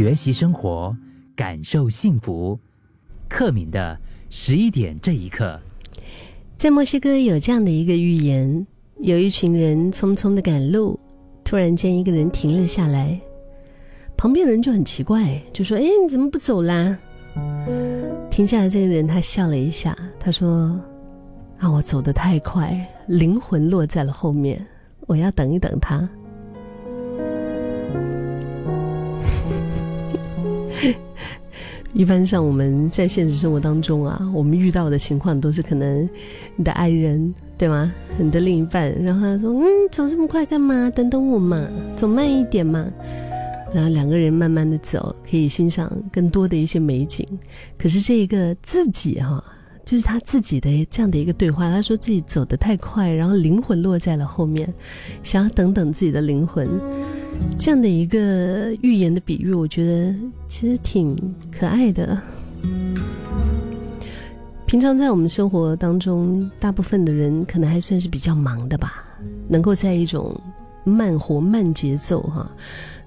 学习生活，感受幸福。克敏的十一点这一刻，在墨西哥有这样的一个寓言：有一群人匆匆的赶路，突然间一个人停了下来，旁边的人就很奇怪，就说：“哎，你怎么不走啦？”停下来这个人他笑了一下，他说：“啊，我走得太快，灵魂落在了后面，我要等一等他。” 一般上我们在现实生活当中啊，我们遇到的情况都是可能你的爱人对吗？你的另一半，然后他说：“嗯，走这么快干嘛？等等我嘛，走慢一点嘛。”然后两个人慢慢的走，可以欣赏更多的一些美景。可是这一个自己哈，就是他自己的这样的一个对话，他说自己走得太快，然后灵魂落在了后面，想要等等自己的灵魂。这样的一个寓言的比喻，我觉得其实挺可爱的。平常在我们生活当中，大部分的人可能还算是比较忙的吧，能够在一种慢活、慢节奏哈，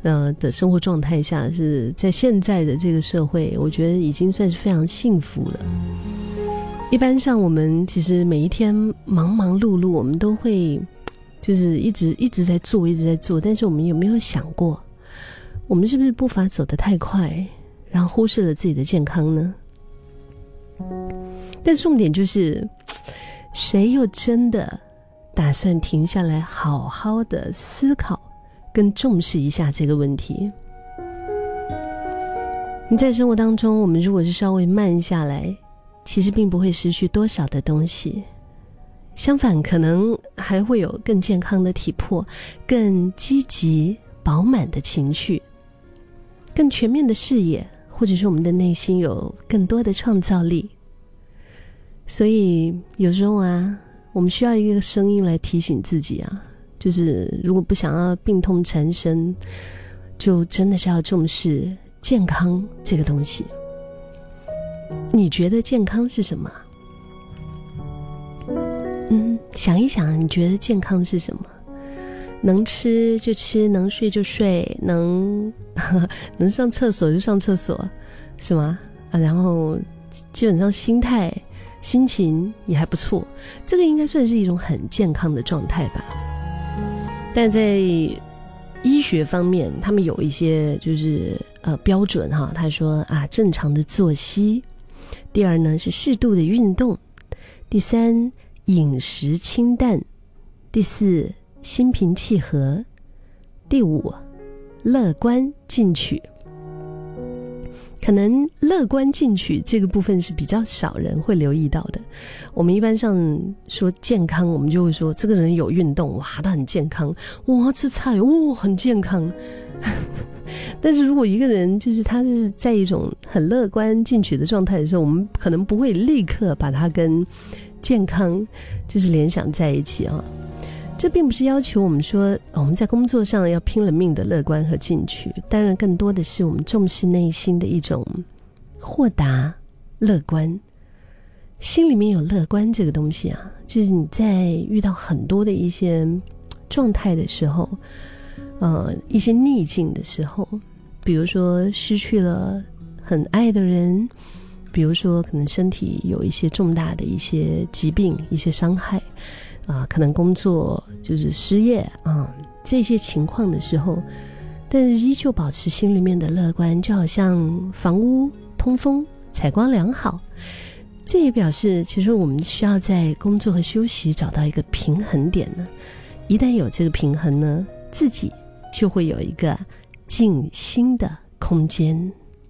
呃的生活状态下，是在现在的这个社会，我觉得已经算是非常幸福了。一般上，我们其实每一天忙忙碌碌，我们都会。就是一直一直在做，一直在做，但是我们有没有想过，我们是不是步伐走得太快，然后忽视了自己的健康呢？但重点就是，谁又真的打算停下来，好好的思考跟重视一下这个问题？你在生活当中，我们如果是稍微慢下来，其实并不会失去多少的东西。相反，可能还会有更健康的体魄，更积极饱满的情绪，更全面的视野，或者是我们的内心有更多的创造力。所以有时候啊，我们需要一个声音来提醒自己啊，就是如果不想要病痛缠身，就真的是要重视健康这个东西。你觉得健康是什么？想一想，你觉得健康是什么？能吃就吃，能睡就睡，能呵 能上厕所就上厕所，是吗？啊，然后基本上心态、心情也还不错，这个应该算是一种很健康的状态吧。但在医学方面，他们有一些就是呃标准哈，他说啊，正常的作息，第二呢是适度的运动，第三。饮食清淡，第四心平气和，第五乐观进取。可能乐观进取这个部分是比较少人会留意到的。我们一般上说健康，我们就会说这个人有运动，哇，他很健康；哇，吃菜，哇，很健康。但是如果一个人就是他是在一种很乐观进取的状态的时候，我们可能不会立刻把他跟。健康就是联想在一起啊，这并不是要求我们说我们在工作上要拼了命的乐观和进取，当然更多的是我们重视内心的一种豁达、乐观。心里面有乐观这个东西啊，就是你在遇到很多的一些状态的时候，呃，一些逆境的时候，比如说失去了很爱的人。比如说，可能身体有一些重大的一些疾病、一些伤害，啊，可能工作就是失业啊，这些情况的时候，但是依旧保持心里面的乐观，就好像房屋通风、采光良好，这也表示其实我们需要在工作和休息找到一个平衡点呢。一旦有这个平衡呢，自己就会有一个静心的空间。